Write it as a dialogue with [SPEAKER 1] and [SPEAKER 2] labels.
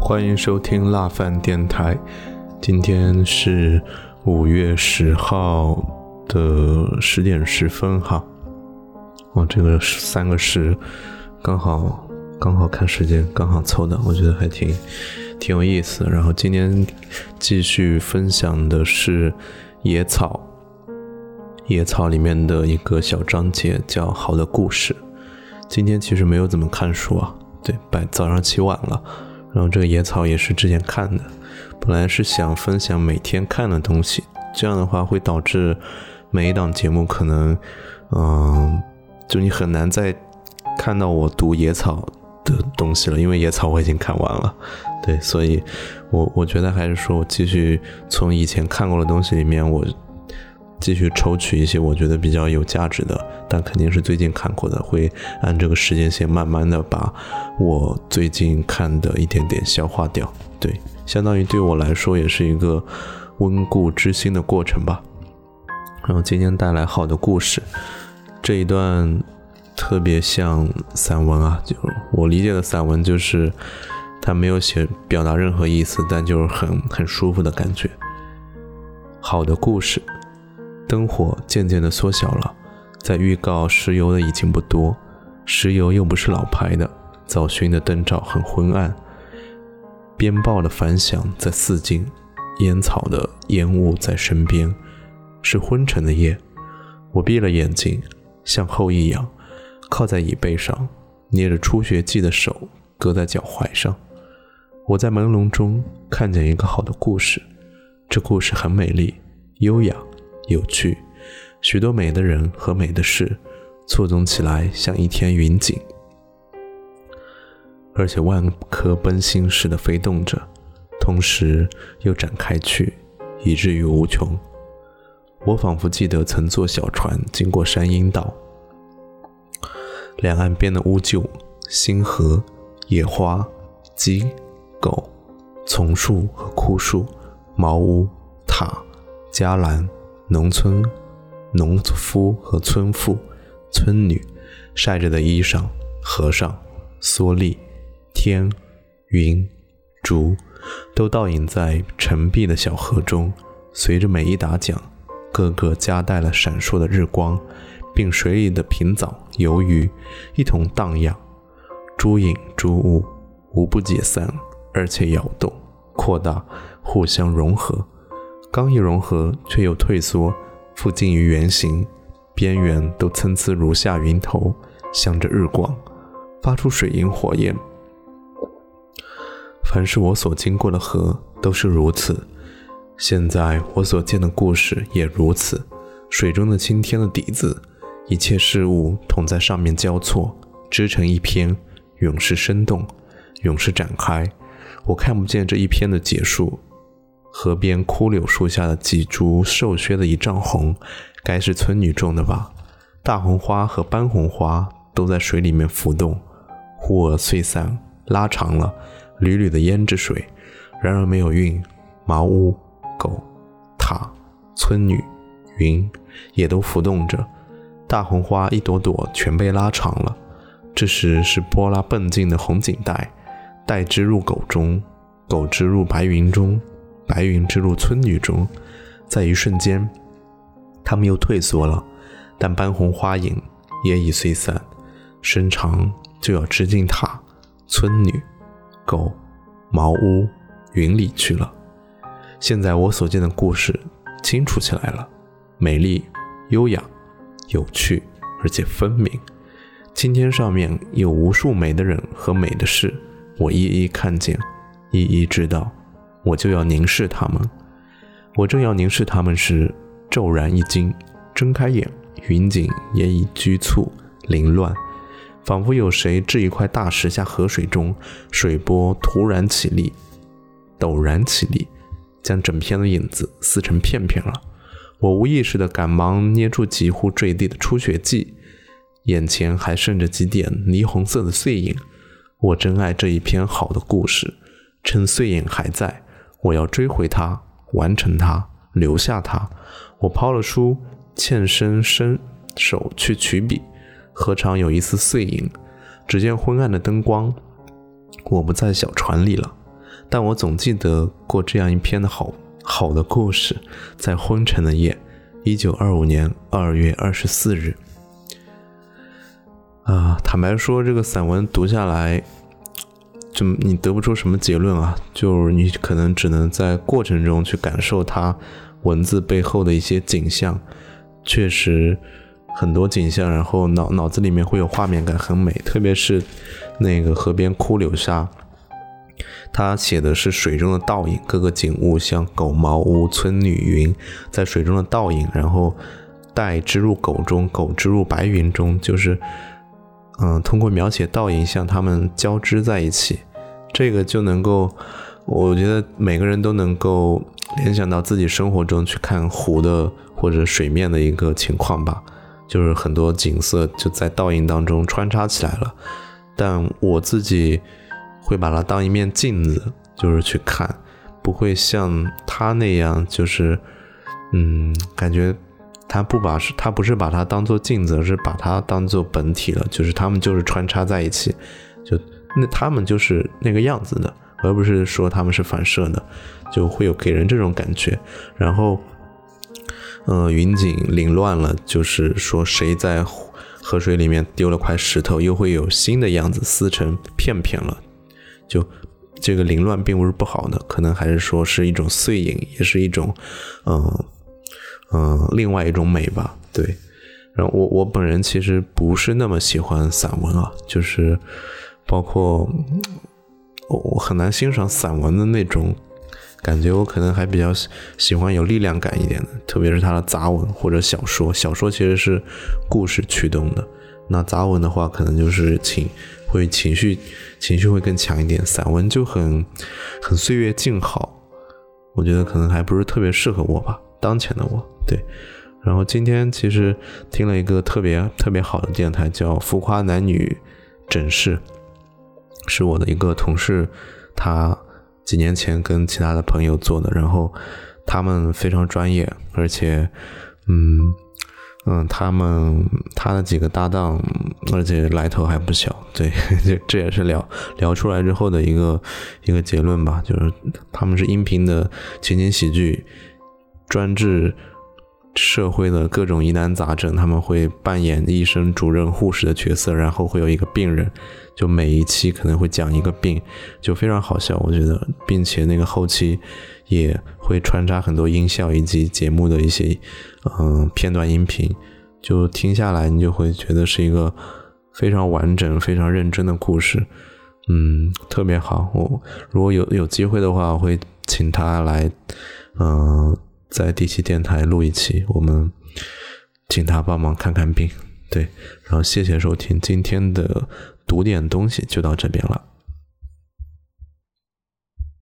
[SPEAKER 1] 欢迎收听辣饭电台。今天是五月十号的十点十分哈。哇，这个三个十刚好刚好看时间刚好凑的，我觉得还挺挺有意思。然后今天继续分享的是野草，野草里面的一个小章节叫《好的故事》。今天其实没有怎么看书啊，对，白早上起晚了。然后这个野草也是之前看的，本来是想分享每天看的东西，这样的话会导致每一档节目可能，嗯，就你很难再看到我读野草的东西了，因为野草我已经看完了，对，所以我我觉得还是说我继续从以前看过的东西里面我。继续抽取一些我觉得比较有价值的，但肯定是最近看过的，会按这个时间线慢慢的把我最近看的一点点消化掉。对，相当于对我来说也是一个温故知新的过程吧。然后今天带来好的故事，这一段特别像散文啊，就我理解的散文就是他没有写表达任何意思，但就是很很舒服的感觉。好的故事。灯火渐渐地缩小了，在预告石油的已经不多，石油又不是老牌的，早熏的灯罩很昏暗，鞭炮的反响在四近，烟草的烟雾在身边，是昏沉的夜。我闭了眼睛，向后一仰，靠在椅背上，捏着初学记的手搁在脚踝上。我在朦胧中看见一个好的故事，这故事很美丽，优雅。有趣，许多美的人和美的事错综起来，像一天云锦，而且万颗奔星似的飞动着，同时又展开去，以至于无穷。我仿佛记得曾坐小船经过山阴道，两岸边的乌桕、星河、野花、鸡、狗、丛树和枯树、茅屋、塔、伽蓝。农村，农夫和村妇、村女，晒着的衣裳，和尚、蓑笠、天、云、竹，都倒影在澄碧的小河中。随着每一打桨，个个夹带了闪烁的日光，并水里的平藻、游鱼一同荡漾。诸影诸物无不解散，而且摇动、扩大，互相融合。刚一融合，却又退缩，附近于圆形，边缘都参差如下云头，向着日光，发出水银火焰。凡是我所经过的河，都是如此。现在我所见的故事也如此。水中的青天的底子，一切事物同在上面交错，织成一篇，永是生动，永是展开。我看不见这一篇的结束。河边枯柳树下的几株瘦削的一丈红，该是村女种的吧？大红花和斑红花都在水里面浮动，忽而碎散，拉长了，缕缕的胭脂水。然而没有韵。茅屋、狗、塔、村女、云也都浮动着。大红花一朵朵全被拉长了。这时是波拉蹦进的红锦带，带之入狗中，狗之入白云中。白云之路村女中，在一瞬间，他们又退缩了，但斑红花影也已碎散，身长就要织进塔、村女、狗、茅屋、云里去了。现在我所见的故事清楚起来了，美丽、优雅、有趣，而且分明。青天上面有无数美的人和美的事，我一一看见，一一知道。我就要凝视他们，我正要凝视他们时，骤然一惊，睁开眼，云锦也已局促凌乱，仿佛有谁掷一块大石下河水中，水波突然起立，陡然起立，将整片的影子撕成片片了。我无意识的赶忙捏住几乎坠地的初雪髻，眼前还剩着几点霓虹色的碎影。我真爱这一篇好的故事，趁碎影还在。我要追回它，完成它，留下它。我抛了书，欠身伸手去取笔，何尝有一丝碎影？只见昏暗的灯光我不在小船里了，但我总记得过这样一篇的好好的故事，在昏沉的夜，一九二五年二月二十四日。啊，坦白说，这个散文读下来，就你得不出什么结论啊，就是你可能只能在过程中去感受它文字背后的一些景象，确实很多景象，然后脑脑子里面会有画面感，很美，特别是那个河边枯柳下，他写的是水中的倒影，各个景物像狗茅屋、村女云，在水中的倒影，然后带织入狗中，狗织入白云中，就是。嗯，通过描写倒影像它们交织在一起，这个就能够，我觉得每个人都能够联想到自己生活中去看湖的或者水面的一个情况吧，就是很多景色就在倒影当中穿插起来了。但我自己会把它当一面镜子，就是去看，不会像他那样，就是嗯，感觉。他不把是，他不是把它当做镜子，而是把它当做本体了。就是他们就是穿插在一起，就那他们就是那个样子的，而不是说他们是反射的，就会有给人这种感觉。然后，呃，云锦凌乱了，就是说谁在河水里面丢了块石头，又会有新的样子撕成片片了。就这个凌乱并不是不好的，可能还是说是一种碎影，也是一种，嗯。嗯，另外一种美吧，对。然后我我本人其实不是那么喜欢散文啊，就是包括我我很难欣赏散文的那种感觉，我可能还比较喜欢有力量感一点的，特别是他的杂文或者小说。小说其实是故事驱动的，那杂文的话可能就是情会情绪情绪会更强一点，散文就很很岁月静好，我觉得可能还不是特别适合我吧。当前的我，对，然后今天其实听了一个特别特别好的电台，叫《浮夸男女诊室》，是我的一个同事，他几年前跟其他的朋友做的，然后他们非常专业，而且，嗯嗯，他们他的几个搭档，而且来头还不小，对，这这也是聊聊出来之后的一个一个结论吧，就是他们是音频的情景喜剧。专治社会的各种疑难杂症，他们会扮演医生、主任、护士的角色，然后会有一个病人，就每一期可能会讲一个病，就非常好笑，我觉得，并且那个后期也会穿插很多音效以及节目的一些嗯片段音频，就听下来你就会觉得是一个非常完整、非常认真的故事，嗯，特别好。我如果有有机会的话，我会请他来，嗯。在第七电台录一期，我们请他帮忙看看病，对，然后谢谢收听今天的读点东西，就到这边了。